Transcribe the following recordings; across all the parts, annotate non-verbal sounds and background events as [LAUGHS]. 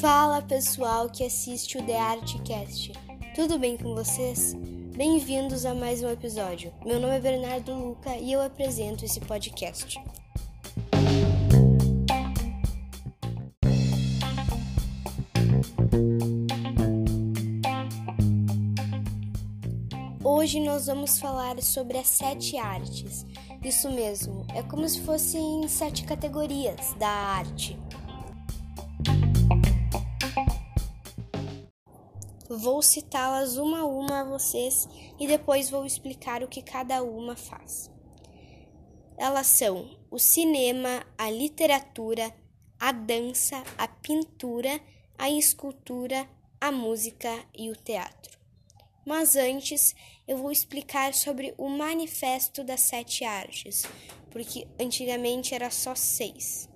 Fala pessoal que assiste o The Artcast. Tudo bem com vocês? Bem-vindos a mais um episódio. Meu nome é Bernardo Luca e eu apresento esse podcast. Hoje nós vamos falar sobre as sete artes. Isso mesmo, é como se fossem sete categorias da arte. Vou citá-las uma a uma a vocês e depois vou explicar o que cada uma faz. Elas são o cinema, a literatura, a dança, a pintura, a escultura, a música e o teatro. Mas antes, eu vou explicar sobre o Manifesto das Sete Artes, porque antigamente era só seis.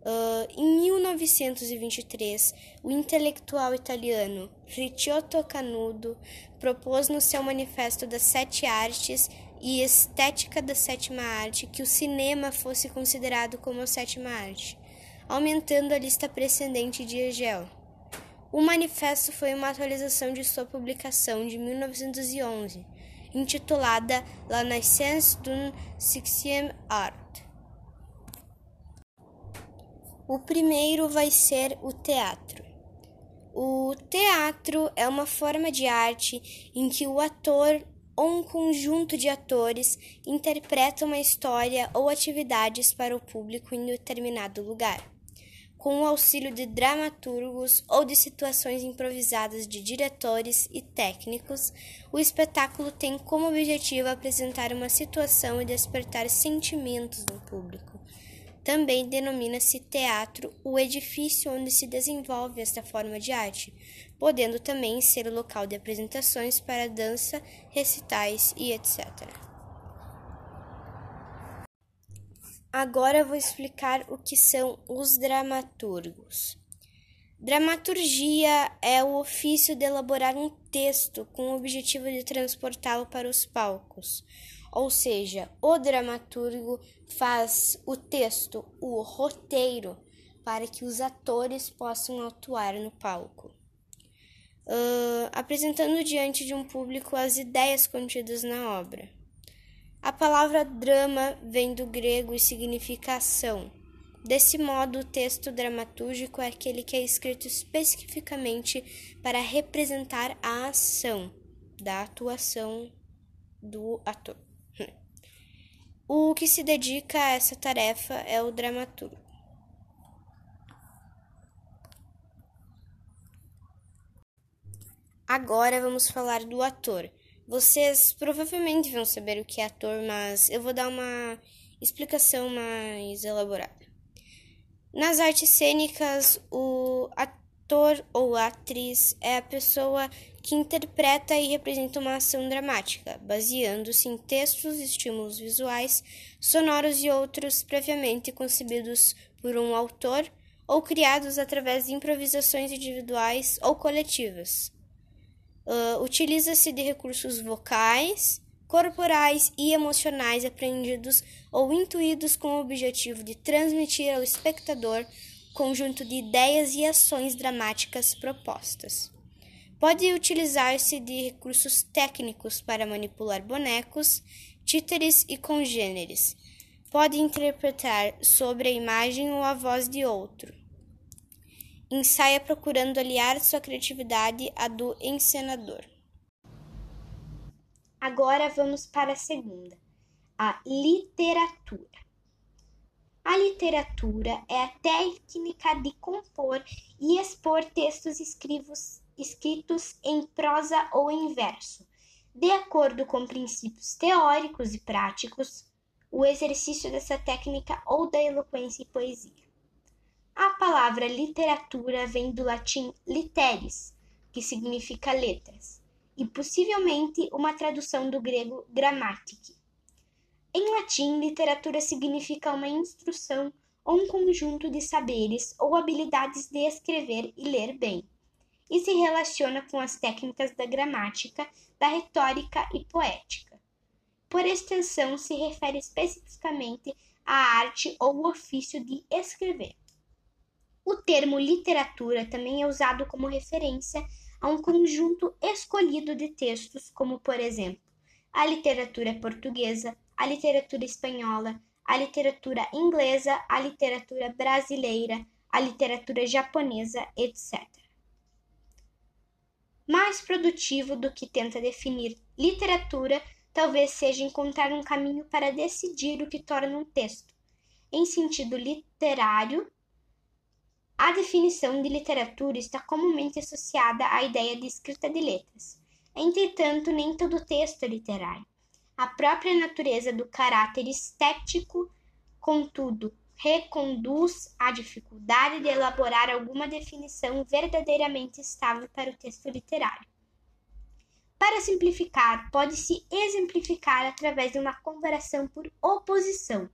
Uh, em 1923, o intelectual italiano Ricciotto Canudo propôs no seu Manifesto das Sete Artes e Estética da Sétima Arte que o cinema fosse considerado como a sétima arte, aumentando a lista precedente de Hegel. O manifesto foi uma atualização de sua publicação de 1911, intitulada La naissance d'une sixième art. O primeiro vai ser o teatro. O teatro é uma forma de arte em que o ator ou um conjunto de atores interpreta uma história ou atividades para o público em determinado lugar. Com o auxílio de dramaturgos ou de situações improvisadas de diretores e técnicos, o espetáculo tem como objetivo apresentar uma situação e despertar sentimentos no público. Também denomina-se teatro o edifício onde se desenvolve esta forma de arte, podendo também ser o local de apresentações para dança, recitais e etc. Agora vou explicar o que são os dramaturgos. Dramaturgia é o ofício de elaborar um texto com o objetivo de transportá-lo para os palcos ou seja, o dramaturgo faz o texto, o roteiro, para que os atores possam atuar no palco, uh, apresentando diante de um público as ideias contidas na obra. A palavra drama vem do grego e significa ação. Desse modo, o texto dramatúrgico é aquele que é escrito especificamente para representar a ação da atuação do ator. [LAUGHS] O que se dedica a essa tarefa é o dramaturgo. Agora vamos falar do ator. Vocês provavelmente vão saber o que é ator, mas eu vou dar uma explicação mais elaborada. Nas artes cênicas, o ator ou atriz é a pessoa que interpreta e representa uma ação dramática, baseando-se em textos, estímulos visuais, sonoros e outros previamente concebidos por um autor ou criados através de improvisações individuais ou coletivas. Uh, Utiliza-se de recursos vocais, corporais e emocionais aprendidos ou intuídos com o objetivo de transmitir ao espectador conjunto de ideias e ações dramáticas propostas. Pode utilizar-se de recursos técnicos para manipular bonecos, títeres e congêneres. Pode interpretar sobre a imagem ou a voz de outro. Ensaia procurando aliar sua criatividade à do encenador. Agora vamos para a segunda, a literatura. A literatura é a técnica de compor e expor textos escritos escritos em prosa ou em verso. De acordo com princípios teóricos e práticos, o exercício dessa técnica ou da eloquência e poesia. A palavra literatura vem do latim literis, que significa letras, e possivelmente uma tradução do grego grammatic. Em latim, literatura significa uma instrução ou um conjunto de saberes ou habilidades de escrever e ler bem e se relaciona com as técnicas da gramática, da retórica e poética. por extensão, se refere especificamente à arte ou ofício de escrever. O termo literatura também é usado como referência a um conjunto escolhido de textos, como, por exemplo, a literatura portuguesa, a literatura espanhola, a literatura inglesa, a literatura brasileira, a literatura japonesa, etc. Mais produtivo do que tenta definir literatura talvez seja encontrar um caminho para decidir o que torna um texto. Em sentido literário, a definição de literatura está comumente associada à ideia de escrita de letras. Entretanto, nem todo texto é literário. A própria natureza do caráter estético, contudo, reconduz à dificuldade de elaborar alguma definição verdadeiramente estável para o texto literário. Para simplificar, pode-se exemplificar através de uma comparação por oposição.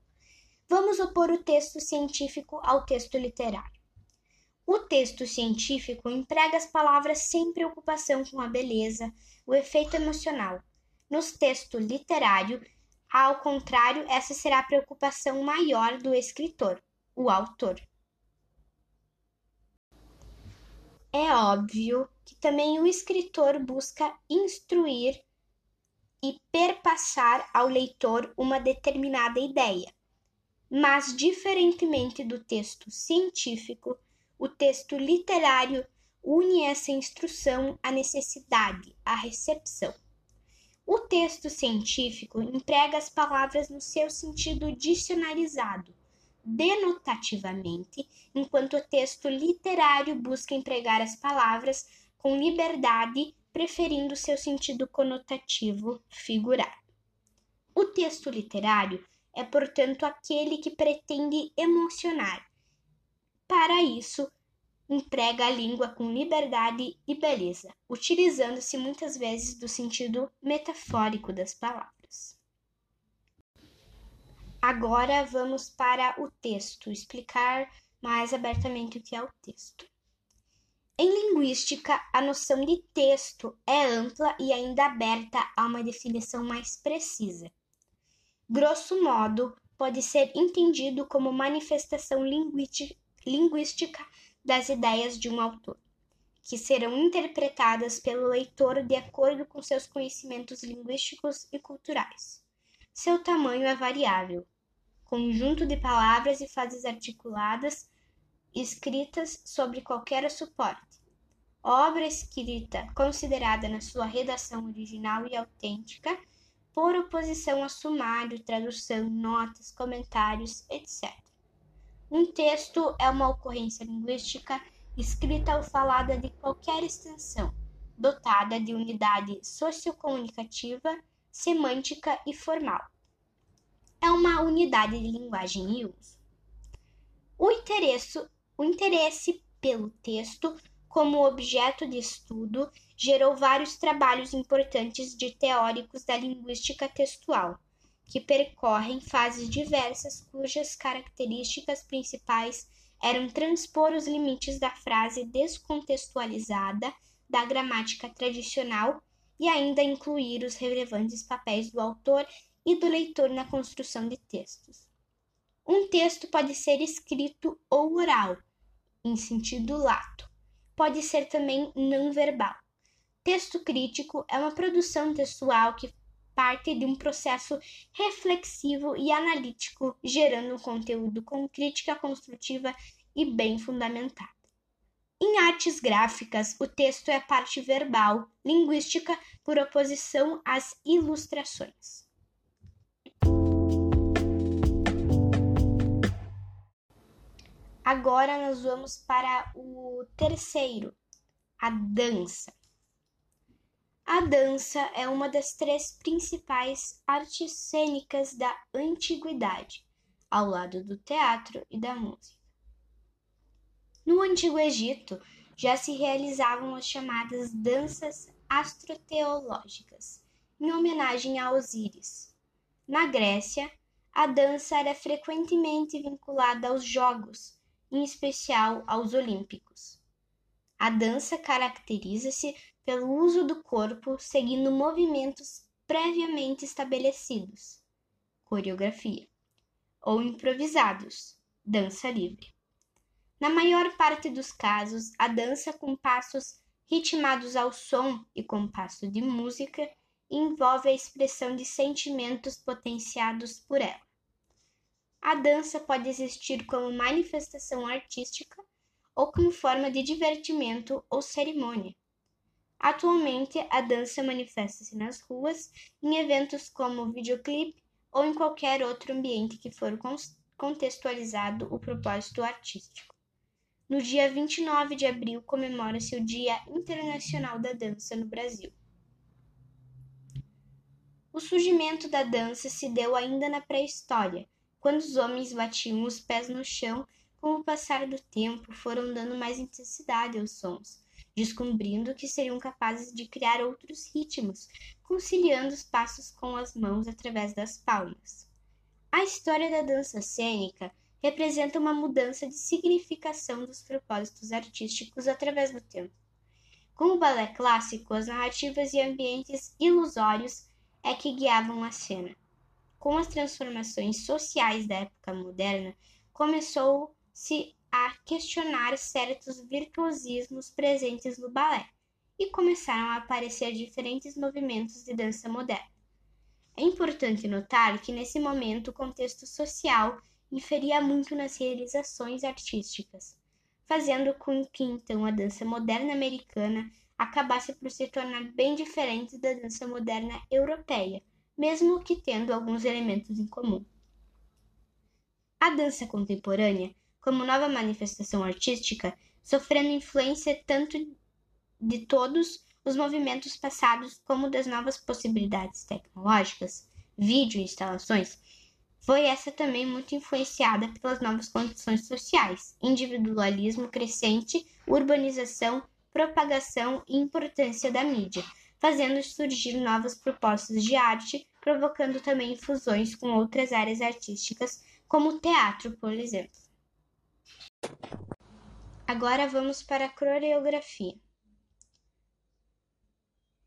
Vamos opor o texto científico ao texto literário. O texto científico emprega as palavras sem preocupação com a beleza, o efeito emocional. No texto literário, ao contrário, essa será a preocupação maior do escritor, o autor. É óbvio que também o escritor busca instruir e perpassar ao leitor uma determinada ideia. Mas, diferentemente do texto científico, o texto literário une essa instrução à necessidade, à recepção. O texto científico emprega as palavras no seu sentido dicionarizado, denotativamente, enquanto o texto literário busca empregar as palavras com liberdade, preferindo seu sentido conotativo figurado. O texto literário é, portanto, aquele que pretende emocionar. Para isso, emprega a língua com liberdade e beleza, utilizando-se muitas vezes do sentido metafórico das palavras. Agora vamos para o texto, explicar mais abertamente o que é o texto. Em linguística, a noção de texto é ampla e ainda aberta a uma definição mais precisa. Grosso modo, pode ser entendido como manifestação linguística das ideias de um autor, que serão interpretadas pelo leitor de acordo com seus conhecimentos linguísticos e culturais. Seu tamanho é variável, conjunto de palavras e frases articuladas escritas sobre qualquer suporte. Obra escrita considerada na sua redação original e autêntica, por oposição a sumário, tradução, notas, comentários, etc. Um texto é uma ocorrência linguística escrita ou falada de qualquer extensão, dotada de unidade sociocomunicativa, semântica e formal. É uma unidade de linguagem e uso. O interesse, o interesse pelo texto como objeto de estudo gerou vários trabalhos importantes de teóricos da linguística textual, que percorrem fases diversas cujas características principais eram transpor os limites da frase descontextualizada da gramática tradicional e ainda incluir os relevantes papéis do autor e do leitor na construção de textos. Um texto pode ser escrito ou oral, em sentido lato. Pode ser também não verbal. Texto crítico é uma produção textual que parte de um processo reflexivo e analítico, gerando um conteúdo com crítica construtiva e bem fundamentado. Em artes gráficas, o texto é parte verbal, linguística, por oposição às ilustrações. Agora nós vamos para o terceiro, a dança. A dança é uma das três principais artes cênicas da antiguidade, ao lado do teatro e da música. No Antigo Egito já se realizavam as chamadas danças astroteológicas, em homenagem a Osíris. Na Grécia, a dança era frequentemente vinculada aos jogos, em especial aos Olímpicos. A dança caracteriza-se pelo uso do corpo seguindo movimentos previamente estabelecidos, coreografia, ou improvisados, dança livre. Na maior parte dos casos, a dança com passos ritmados ao som e compasso de música envolve a expressão de sentimentos potenciados por ela. A dança pode existir como manifestação artística ou como forma de divertimento ou cerimônia. Atualmente, a dança manifesta-se nas ruas, em eventos como videoclipe ou em qualquer outro ambiente que for contextualizado o propósito artístico. No dia 29 de abril comemora-se o Dia Internacional da Dança no Brasil. O surgimento da dança se deu ainda na pré-história, quando os homens batiam os pés no chão. Com o passar do tempo, foram dando mais intensidade aos sons, descobrindo que seriam capazes de criar outros ritmos, conciliando os passos com as mãos através das palmas. A história da dança cênica representa uma mudança de significação dos propósitos artísticos através do tempo. Com o balé clássico, as narrativas e ambientes ilusórios é que guiavam a cena. Com as transformações sociais da época moderna, começou-se a questionar certos virtuosismos presentes no balé e começaram a aparecer diferentes movimentos de dança moderna. É importante notar que nesse momento o contexto social inferia muito nas realizações artísticas, fazendo com que então a dança moderna americana acabasse por se tornar bem diferente da dança moderna europeia, mesmo que tendo alguns elementos em comum. A dança contemporânea, como nova manifestação artística, sofrendo influência tanto de todos os movimentos passados como das novas possibilidades tecnológicas, vídeo e instalações, foi essa também muito influenciada pelas novas condições sociais, individualismo crescente, urbanização propagação e importância da mídia, fazendo surgir novas propostas de arte, provocando também fusões com outras áreas artísticas, como o teatro, por exemplo. Agora vamos para a coreografia.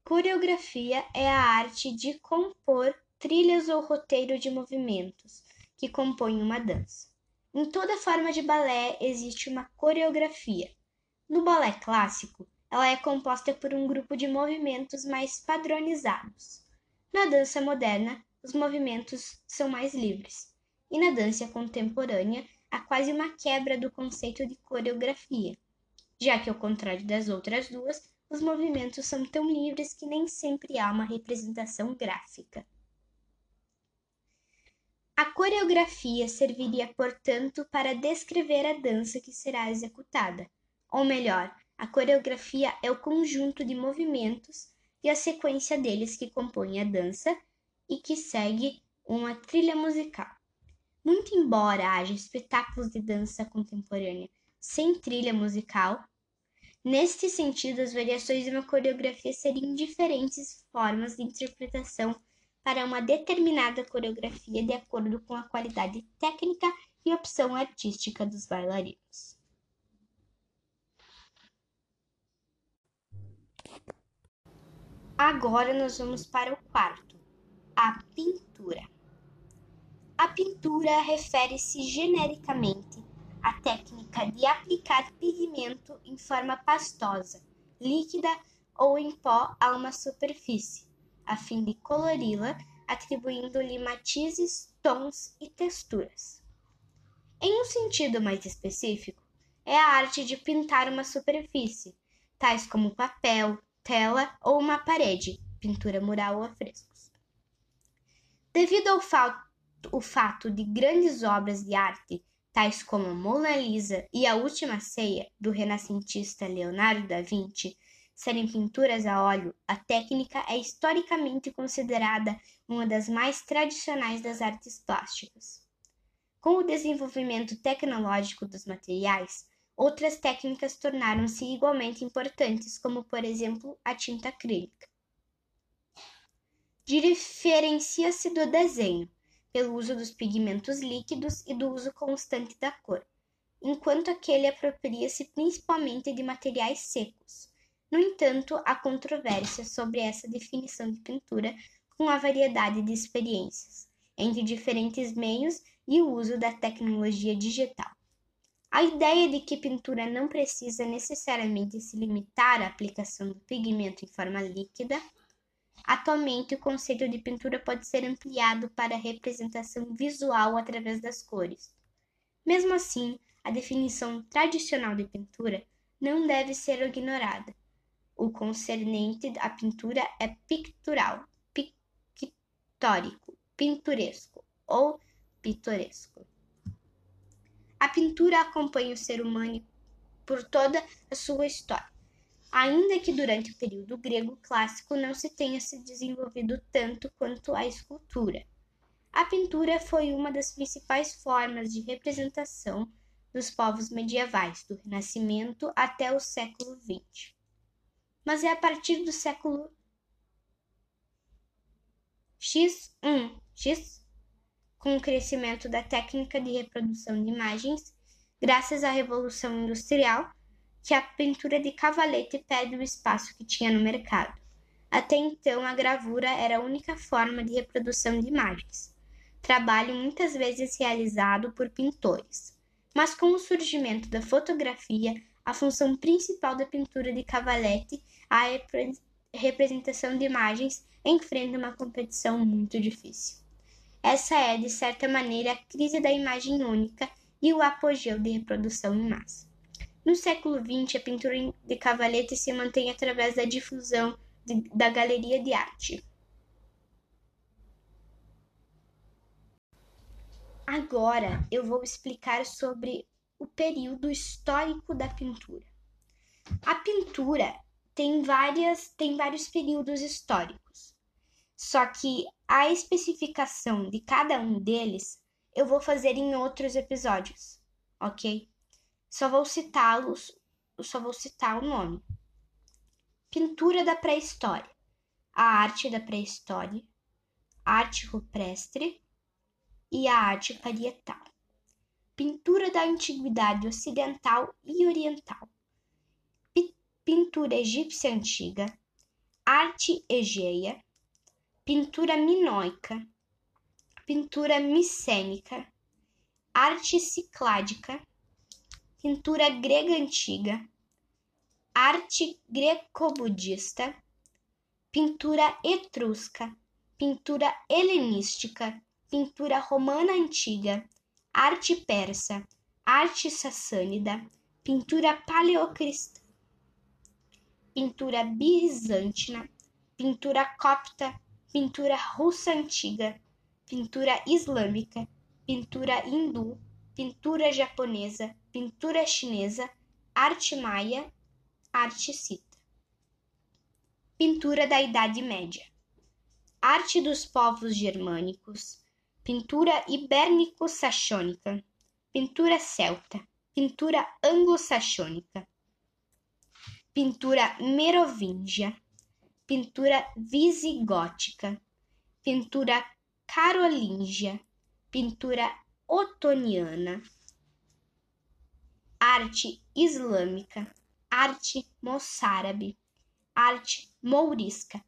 Coreografia é a arte de compor trilhas ou roteiro de movimentos que compõem uma dança. Em toda forma de balé existe uma coreografia, no balé clássico, ela é composta por um grupo de movimentos mais padronizados. Na dança moderna, os movimentos são mais livres. E na dança contemporânea, há quase uma quebra do conceito de coreografia, já que, ao contrário das outras duas, os movimentos são tão livres que nem sempre há uma representação gráfica. A coreografia serviria, portanto, para descrever a dança que será executada, ou melhor, a coreografia é o conjunto de movimentos e a sequência deles que compõem a dança e que segue uma trilha musical. Muito embora haja espetáculos de dança contemporânea sem trilha musical, neste sentido as variações de uma coreografia seriam diferentes formas de interpretação para uma determinada coreografia de acordo com a qualidade técnica e opção artística dos bailarinos. Agora nós vamos para o quarto, a pintura. A pintura refere-se genericamente à técnica de aplicar pigmento em forma pastosa, líquida ou em pó a uma superfície, a fim de colori-la, atribuindo-lhe matizes, tons e texturas. Em um sentido mais específico, é a arte de pintar uma superfície, tais como papel, tela ou uma parede, pintura mural ou afrescos. Devido ao fato, o fato de grandes obras de arte, tais como Mona Lisa e A Última Ceia, do renascentista Leonardo da Vinci, serem pinturas a óleo, a técnica é historicamente considerada uma das mais tradicionais das artes plásticas. Com o desenvolvimento tecnológico dos materiais, Outras técnicas tornaram-se igualmente importantes, como por exemplo a tinta acrílica. Diferencia-se do desenho pelo uso dos pigmentos líquidos e do uso constante da cor, enquanto aquele apropria-se principalmente de materiais secos. No entanto, há controvérsia sobre essa definição de pintura, com a variedade de experiências entre diferentes meios e o uso da tecnologia digital. A ideia de que pintura não precisa necessariamente se limitar à aplicação do pigmento em forma líquida. Atualmente, o conceito de pintura pode ser ampliado para a representação visual através das cores. Mesmo assim, a definição tradicional de pintura não deve ser ignorada. O concernente à pintura é pictural, pictórico, pinturesco ou pitoresco. A pintura acompanha o ser humano por toda a sua história, ainda que durante o período grego clássico não se tenha se desenvolvido tanto quanto a escultura. A pintura foi uma das principais formas de representação dos povos medievais, do Renascimento até o século XX. Mas é a partir do século X1, X, com o crescimento da técnica de reprodução de imagens, graças à Revolução Industrial, que a pintura de cavalete perde o espaço que tinha no mercado. Até então, a gravura era a única forma de reprodução de imagens, trabalho muitas vezes realizado por pintores. Mas com o surgimento da fotografia, a função principal da pintura de cavalete, a representação de imagens, enfrenta uma competição muito difícil. Essa é, de certa maneira, a crise da imagem única e o apogeu de reprodução em massa. No século XX, a pintura de cavalete se mantém através da difusão de, da galeria de arte. Agora eu vou explicar sobre o período histórico da pintura. A pintura tem várias tem vários períodos históricos. Só que a especificação de cada um deles eu vou fazer em outros episódios, ok? Só vou citá-los, só vou citar o nome. Pintura da pré-história, a arte da pré-história, arte rupestre e a arte parietal. Pintura da antiguidade ocidental e oriental. Pintura egípcia antiga, arte egéia, pintura minoica, pintura micênica, arte cicládica, pintura grega antiga, arte greco-budista, pintura etrusca, pintura helenística, pintura romana antiga, arte persa, arte sassânida, pintura paleocristã, pintura bizantina, pintura copta, pintura russa antiga, pintura islâmica, pintura hindu, pintura japonesa, pintura chinesa, arte maia, arte cita. Pintura da Idade Média. Arte dos povos germânicos, pintura ibérnico-saxônica, pintura celta, pintura anglo-saxônica, pintura merovingia, pintura visigótica, pintura carolíngia, pintura otoniana, arte islâmica, arte moçárabe, arte mourisca,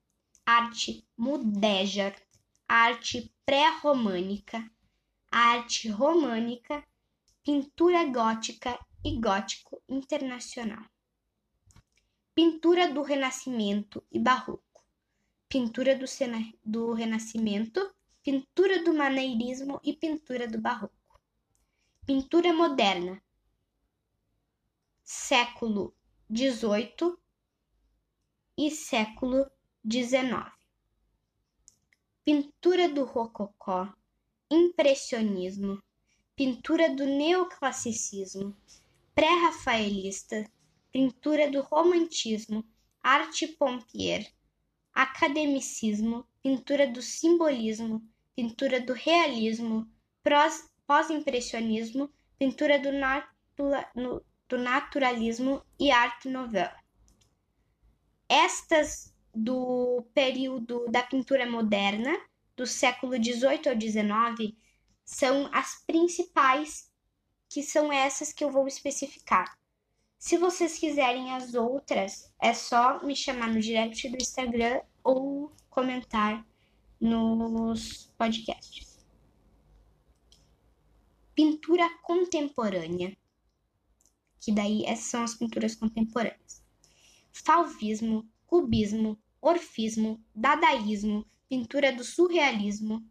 arte mudéjar, arte pré-românica, arte românica, pintura gótica e gótico internacional pintura do Renascimento e Barroco, pintura do, do Renascimento, pintura do Maneirismo e pintura do Barroco. Pintura moderna, século XVIII e século XIX. Pintura do Rococó, Impressionismo, pintura do Neoclassicismo, Pré-Rafaelista, pintura do romantismo, arte pompier, academicismo, pintura do simbolismo, pintura do realismo, pós-impressionismo, pintura do, do naturalismo e arte novela. Estas do período da pintura moderna, do século XVIII ao XIX, são as principais, que são essas que eu vou especificar. Se vocês quiserem as outras, é só me chamar no direct do Instagram ou comentar nos podcasts. Pintura contemporânea, que daí essas são as pinturas contemporâneas. Fauvismo, cubismo, orfismo, dadaísmo, pintura do surrealismo,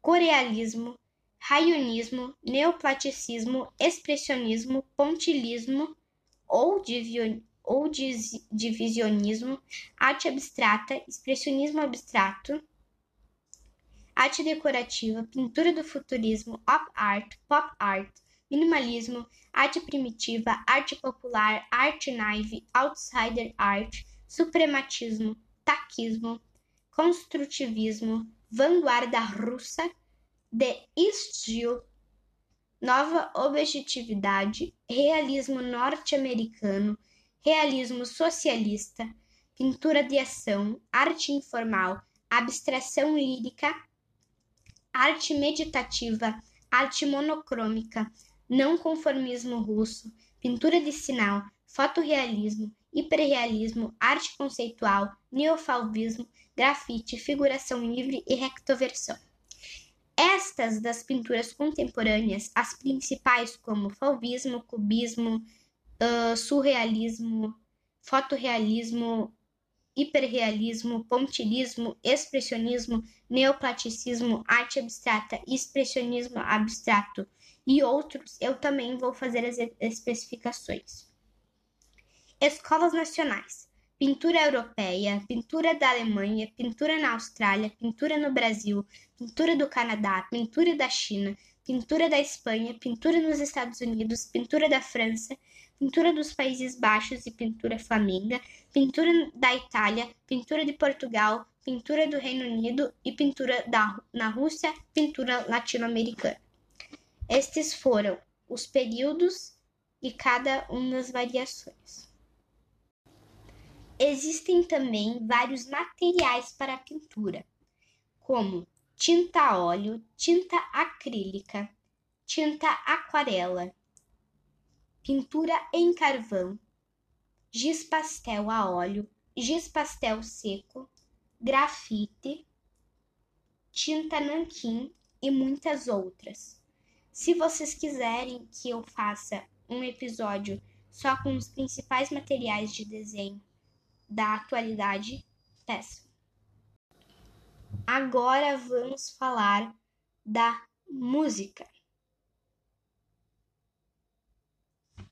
corealismo, raionismo, neoplasticismo, expressionismo, pontilismo ou, ou divisionismo, arte abstrata, expressionismo abstrato, arte decorativa, pintura do futurismo, op art, pop art, minimalismo, arte primitiva, arte popular, arte naive, outsider art, suprematismo, taquismo, construtivismo, vanguarda russa, de estilo, nova objetividade, realismo norte-americano, realismo socialista, pintura de ação, arte informal, abstração lírica, arte meditativa, arte monocrômica, não conformismo russo, pintura de sinal, fotorrealismo, hiperrealismo, arte conceitual, neofalvismo, grafite, figuração livre e rectoversão. Estas das pinturas contemporâneas, as principais como fauvismo, cubismo, uh, surrealismo, fotorrealismo, hiperrealismo, pontilismo, expressionismo, neoplasticismo, arte abstrata, expressionismo abstrato e outros, eu também vou fazer as especificações. Escolas nacionais: pintura europeia, pintura da Alemanha, pintura na Austrália, pintura no Brasil, pintura do Canadá, pintura da China, pintura da Espanha, pintura nos Estados Unidos, pintura da França, pintura dos Países Baixos e pintura flamenga, pintura da Itália, pintura de Portugal, pintura do Reino Unido e pintura da, na Rússia, pintura latino-americana. Estes foram os períodos e cada uma das variações. Existem também vários materiais para a pintura, como tinta a óleo, tinta acrílica, tinta aquarela, pintura em carvão, giz pastel a óleo, giz pastel seco, grafite, tinta nanquim e muitas outras. Se vocês quiserem que eu faça um episódio só com os principais materiais de desenho da atualidade, peço. Agora vamos falar da música.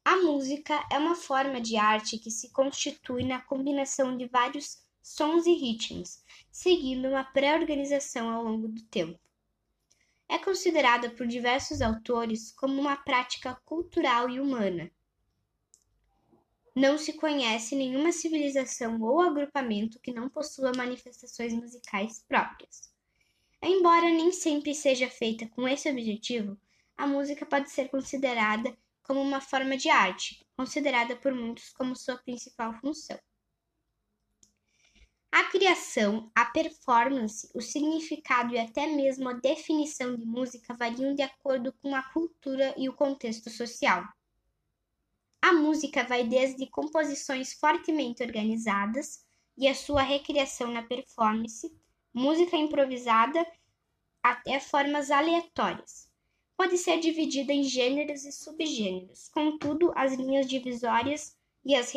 A música é uma forma de arte que se constitui na combinação de vários sons e ritmos, seguindo uma pré-organização ao longo do tempo. É considerada por diversos autores como uma prática cultural e humana, não se conhece nenhuma civilização ou agrupamento que não possua manifestações musicais próprias. Embora nem sempre seja feita com esse objetivo, a música pode ser considerada como uma forma de arte, considerada por muitos como sua principal função. A criação, a performance, o significado e até mesmo a definição de música variam de acordo com a cultura e o contexto social. A música vai desde composições fortemente organizadas e a sua recriação na performance, música improvisada, até formas aleatórias. Pode ser dividida em gêneros e subgêneros, contudo, as linhas divisórias e as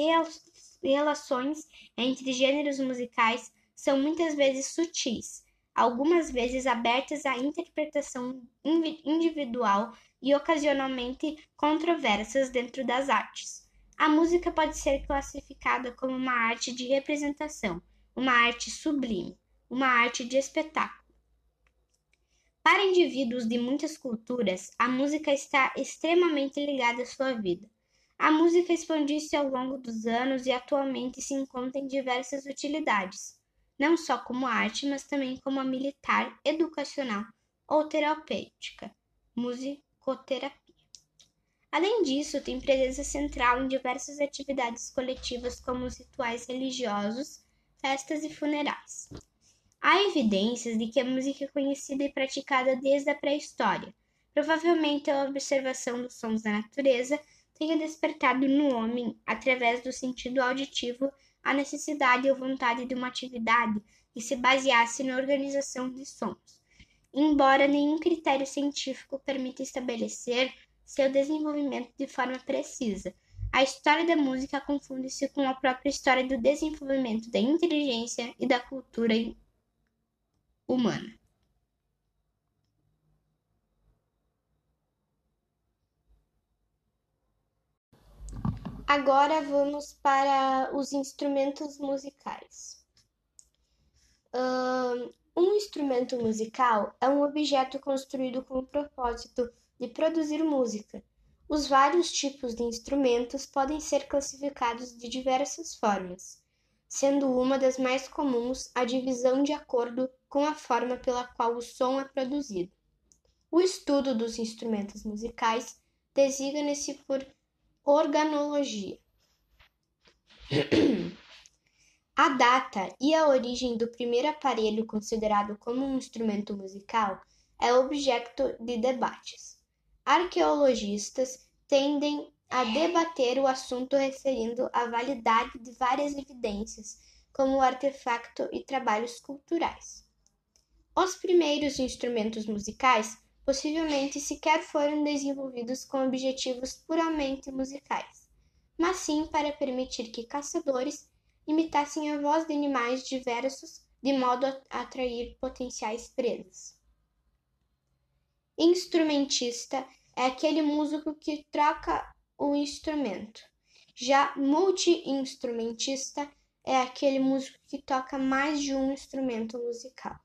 relações entre gêneros musicais são muitas vezes sutis, algumas vezes abertas à interpretação individual e ocasionalmente controversas dentro das artes. A música pode ser classificada como uma arte de representação, uma arte sublime, uma arte de espetáculo. Para indivíduos de muitas culturas, a música está extremamente ligada à sua vida. A música expandiu-se ao longo dos anos e atualmente se encontra em diversas utilidades, não só como arte, mas também como a militar, educacional ou terapêutica. Musicoterapia. Além disso, tem presença central em diversas atividades coletivas, como os rituais religiosos, festas e funerais. Há evidências de que a música é conhecida e praticada desde a pré-história. Provavelmente a observação dos sons da natureza tenha despertado no homem, através do sentido auditivo, a necessidade ou vontade de uma atividade e se baseasse na organização de sons, embora nenhum critério científico permita estabelecer seu desenvolvimento de forma precisa. A história da música confunde-se com a própria história do desenvolvimento da inteligência e da cultura humana. Agora vamos para os instrumentos musicais. Um instrumento musical é um objeto construído com o propósito de produzir música. Os vários tipos de instrumentos podem ser classificados de diversas formas, sendo uma das mais comuns a divisão de acordo com a forma pela qual o som é produzido. O estudo dos instrumentos musicais designa-se por organologia. a data e a origem do primeiro aparelho considerado como um instrumento musical é objeto de debates. Arqueologistas tendem a debater o assunto referindo à validade de várias evidências, como artefacto e trabalhos culturais. Os primeiros instrumentos musicais possivelmente sequer foram desenvolvidos com objetivos puramente musicais, mas sim para permitir que caçadores imitassem a voz de animais diversos de modo a atrair potenciais presas. Instrumentista é aquele músico que troca o instrumento. Já multi-instrumentista é aquele músico que toca mais de um instrumento musical.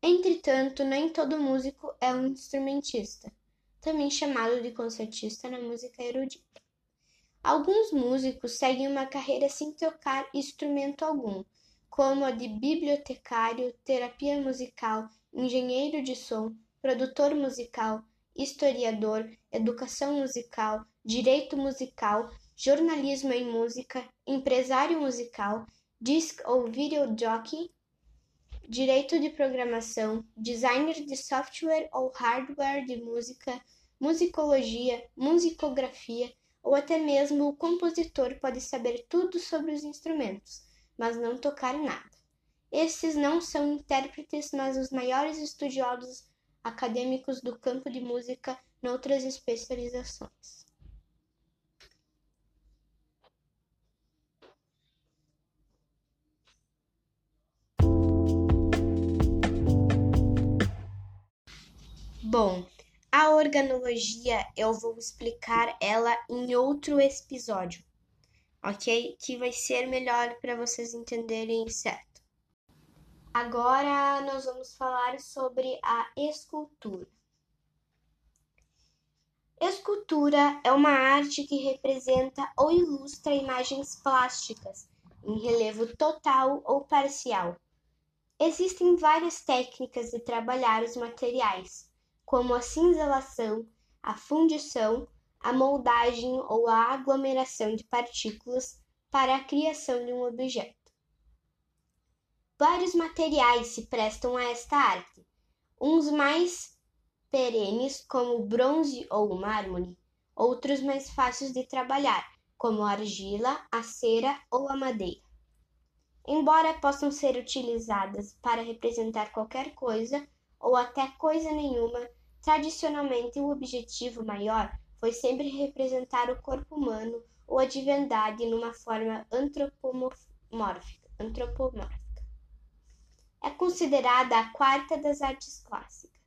Entretanto, nem todo músico é um instrumentista, também chamado de concertista na música erudita. Alguns músicos seguem uma carreira sem tocar instrumento algum, como a de bibliotecário, terapia musical, engenheiro de som, produtor musical, historiador, educação musical, direito musical, jornalismo em música, empresário musical, disc ou videojockey, direito de programação, designer de software ou hardware de música, musicologia, musicografia ou até mesmo o compositor pode saber tudo sobre os instrumentos, mas não tocar nada. Estes não são intérpretes, mas os maiores estudiosos acadêmicos do campo de música noutras especializações. Bom, a organologia eu vou explicar ela em outro episódio, ok? Que vai ser melhor para vocês entenderem certo. Agora nós vamos falar sobre a escultura. Escultura é uma arte que representa ou ilustra imagens plásticas em relevo total ou parcial. Existem várias técnicas de trabalhar os materiais como a cinzelação, a fundição, a moldagem ou a aglomeração de partículas para a criação de um objeto. Vários materiais se prestam a esta arte, uns mais perenes, como o bronze ou o mármore, outros mais fáceis de trabalhar, como a argila, a cera ou a madeira. Embora possam ser utilizadas para representar qualquer coisa ou até coisa nenhuma, Tradicionalmente, o objetivo maior foi sempre representar o corpo humano ou a divindade numa forma antropomórfica. antropomórfica. É considerada a quarta das artes clássicas.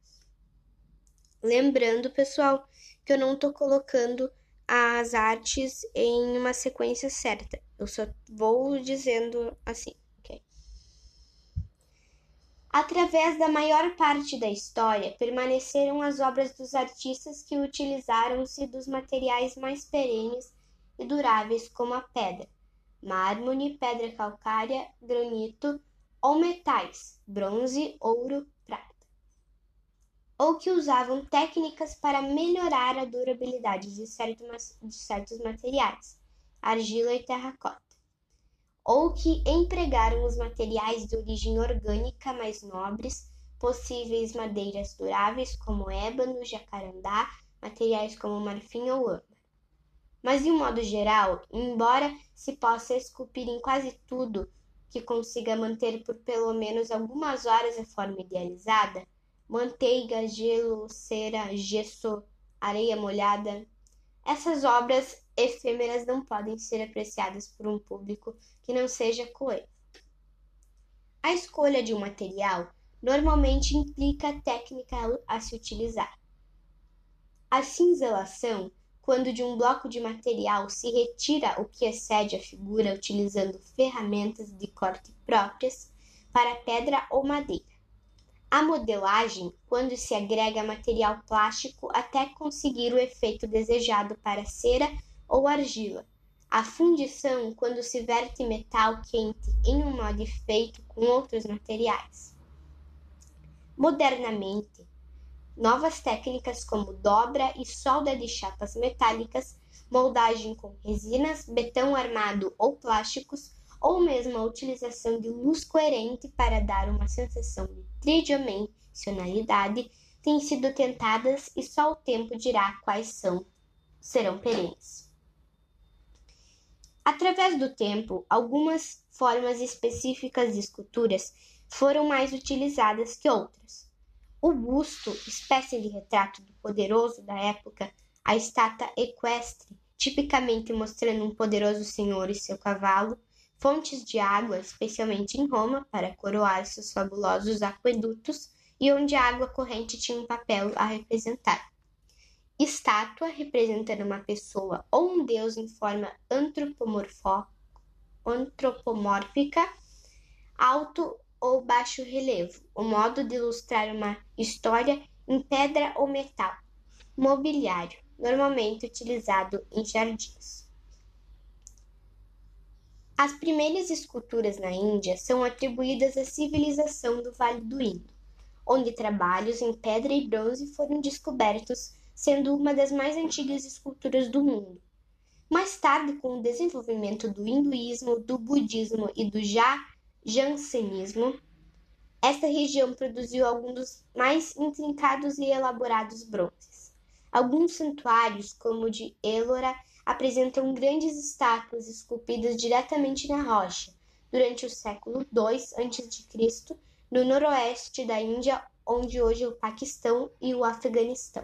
Lembrando, pessoal, que eu não estou colocando as artes em uma sequência certa. Eu só vou dizendo assim. Através da maior parte da história, permaneceram as obras dos artistas que utilizaram-se dos materiais mais perenes e duráveis como a pedra, mármore, pedra calcária, granito ou metais, bronze, ouro, prata, ou que usavam técnicas para melhorar a durabilidade de, certos materiais, argila e terracota ou que empregaram os materiais de origem orgânica mais nobres, possíveis madeiras duráveis como ébano, jacarandá, materiais como marfim ou âmbar. Mas de um modo geral, embora se possa esculpir em quase tudo, que consiga manter por pelo menos algumas horas a forma idealizada, manteiga, gelo, cera, gesso, areia molhada. Essas obras efêmeras não podem ser apreciadas por um público que não seja coevo. A escolha de um material normalmente implica a técnica a se utilizar. A cinzelação, quando de um bloco de material se retira o que excede a figura utilizando ferramentas de corte próprias para pedra ou madeira. A modelagem, quando se agrega material plástico até conseguir o efeito desejado para cera ou argila. A fundição, quando se verte metal quente em um molde feito com outros materiais. Modernamente, novas técnicas como dobra e solda de chapas metálicas, moldagem com resinas, betão armado ou plásticos, ou mesmo a utilização de luz coerente para dar uma sensação de tridimensionalidade, têm sido tentadas e só o tempo dirá quais são serão perenes. Através do tempo, algumas formas específicas de esculturas foram mais utilizadas que outras. O busto, espécie de retrato do poderoso da época, a estátua equestre, tipicamente mostrando um poderoso senhor e seu cavalo, fontes de água, especialmente em Roma, para coroar seus fabulosos aquedutos, e onde a água corrente tinha um papel a representar. Estátua representando uma pessoa ou um deus em forma antropomórfica, alto ou baixo relevo, o modo de ilustrar uma história em pedra ou metal. Mobiliário, normalmente utilizado em jardins. As primeiras esculturas na Índia são atribuídas à civilização do Vale do Indo, onde trabalhos em pedra e bronze foram descobertos, sendo uma das mais antigas esculturas do mundo. Mais tarde, com o desenvolvimento do hinduísmo, do budismo e do jansenismo, esta região produziu alguns dos mais intrincados e elaborados bronzes. Alguns santuários, como o de Ellora, apresentam grandes estátuas esculpidas diretamente na rocha, durante o século II a.C., no noroeste da Índia, onde hoje é o Paquistão e o Afeganistão.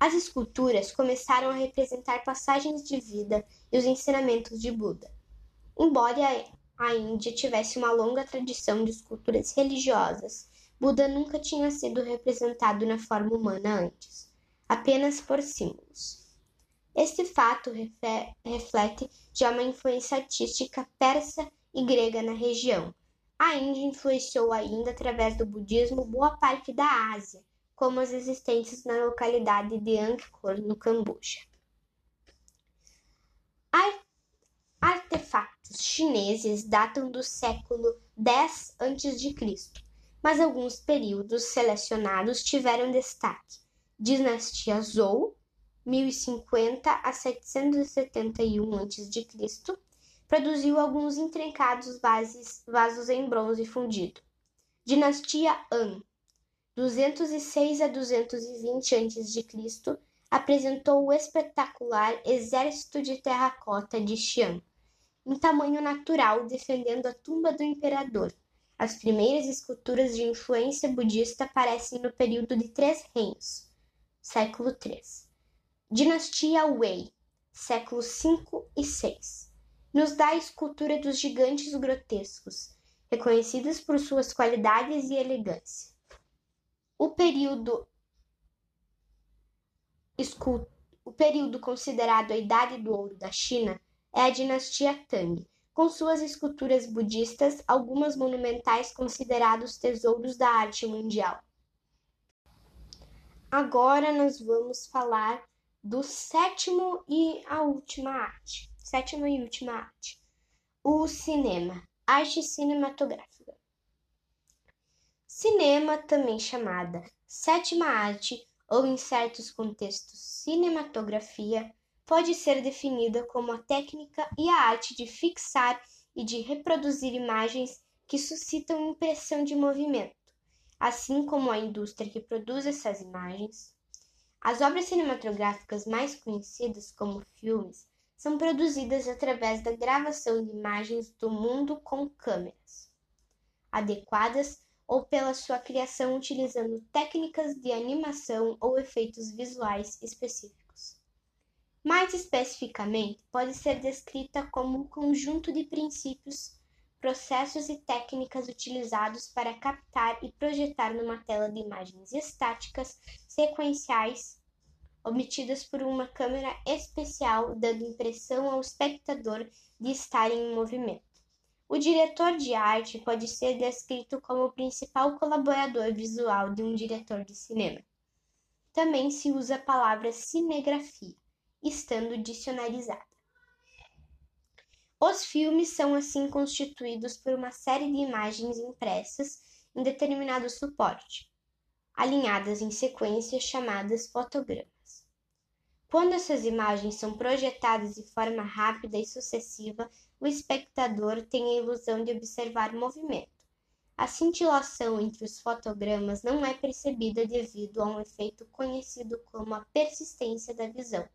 As esculturas começaram a representar passagens de vida e os ensinamentos de Buda. Embora a Índia tivesse uma longa tradição de esculturas religiosas, Buda nunca tinha sido representado na forma humana antes, apenas por símbolos. Este fato reflete já uma influência artística persa e grega na região. A Índia influenciou ainda através do budismo boa parte da Ásia, como as existentes na localidade de Angkor, no Camboja. Artefatos chineses datam do século X a.C., mas alguns períodos selecionados tiveram destaque. Dinastia Zhou, 1050 a 771 a.C., produziu alguns intrincados vasos, vasos em bronze fundido. Dinastia Han, 206 a 220 a.C., apresentou o espetacular Exército de Terracota de Xi'an, em tamanho natural, defendendo a tumba do imperador. As primeiras esculturas de influência budista aparecem no período de Três Reinos, século III. Dinastia Wei, séculos V e VI, nos dá a escultura dos gigantes grotescos, reconhecidos por suas qualidades e elegância. O período, o período considerado a Idade do Ouro da China é a dinastia Tang, com suas esculturas budistas, algumas monumentais considerados tesouros da arte mundial. Agora nós vamos falar do sétimo e a última arte. Sétima e última arte. O cinema, arte cinematográfica. Cinema, também chamada sétima arte ou em certos contextos cinematografia, pode ser definida como a técnica e a arte de fixar e de reproduzir imagens que suscitam impressão de movimento, assim como a indústria que produz essas imagens, as obras cinematográficas mais conhecidas como filmes são produzidas através da gravação de imagens do mundo com câmeras adequadas ou pela sua criação utilizando técnicas de animação ou efeitos visuais específicos. Mais especificamente, pode ser descrita como um conjunto de princípios, processos e técnicas utilizados para captar e projetar numa tela de imagens estáticas, sequenciais obtidas por uma câmera especial, dando impressão ao espectador de estar em movimento. O diretor de arte pode ser descrito como o principal colaborador visual de um diretor de cinema. Também se usa a palavra cinegrafia, estando dicionarizada. Os filmes são assim constituídos por uma série de imagens impressas em determinado suporte, alinhadas em sequências chamadas fotogramas. Quando essas imagens são projetadas de forma rápida e sucessiva, o espectador tem a ilusão de observar movimento. A cintilação entre os fotogramas não é percebida devido a um efeito conhecido como a persistência da visão.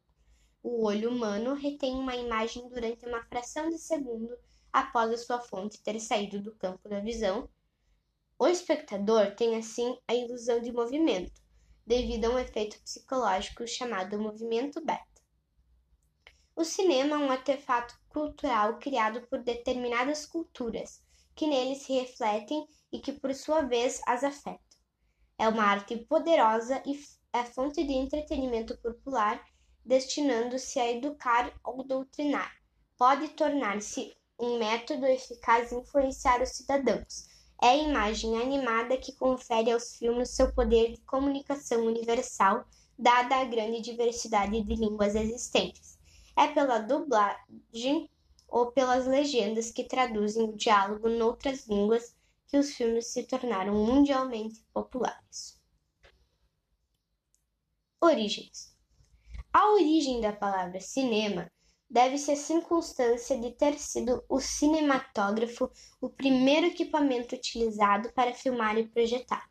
O olho humano retém uma imagem durante uma fração de segundo após a sua fonte ter saído do campo da visão. O espectador tem assim a ilusão de movimento devido a um efeito psicológico chamado movimento beta. O cinema é um artefato cultural criado por determinadas culturas, que nele se refletem e que, por sua vez, as afetam. É uma arte poderosa e é fonte de entretenimento popular, destinando-se a educar ou doutrinar. Pode tornar-se um método eficaz de influenciar os cidadãos, é a imagem animada que confere aos filmes seu poder de comunicação universal, dada a grande diversidade de línguas existentes. É pela dublagem ou pelas legendas que traduzem o diálogo noutras línguas que os filmes se tornaram mundialmente populares. Origens: A origem da palavra cinema deve-se à circunstância de ter sido o cinematógrafo o primeiro equipamento utilizado para filmar e projetar.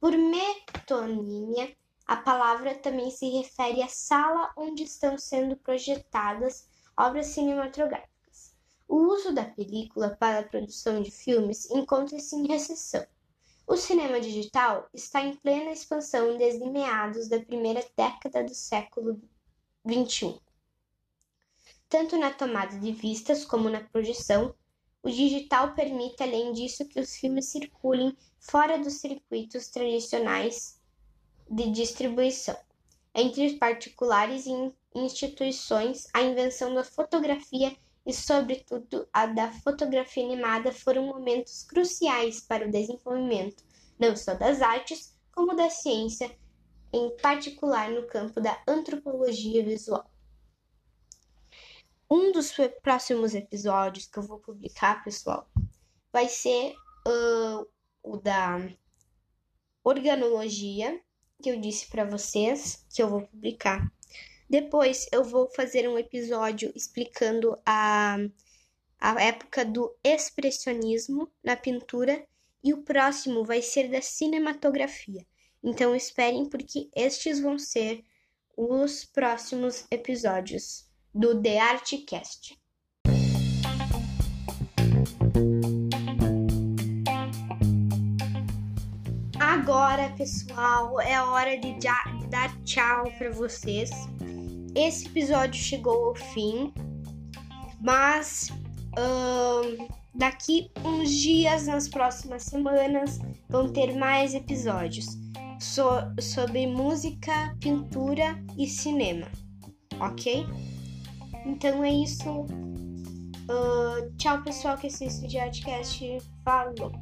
Por metonímia, a palavra também se refere à sala onde estão sendo projetadas obras cinematográficas. O uso da película para a produção de filmes encontra-se em recessão. O cinema digital está em plena expansão desde meados da primeira década do século XXI. Tanto na tomada de vistas como na projeção, o digital permite, além disso, que os filmes circulem fora dos circuitos tradicionais de distribuição. Entre particulares e instituições, a invenção da fotografia e, sobretudo, a da fotografia animada foram momentos cruciais para o desenvolvimento não só das artes, como da ciência, em particular no campo da antropologia visual. Um dos próximos episódios que eu vou publicar, pessoal, vai ser uh, o da organologia, que eu disse para vocês que eu vou publicar. Depois eu vou fazer um episódio explicando a, a época do expressionismo na pintura e o próximo vai ser da cinematografia. Então esperem porque estes vão ser os próximos episódios do The Artcast. Agora, pessoal, é hora de, dar tchau para vocês. Esse episódio chegou ao fim, mas daqui uns dias, nas próximas semanas, vão ter mais episódios so sobre música, pintura e cinema, ok? Então é isso. Uh, tchau, pessoal que assiste o Artcast. Falou!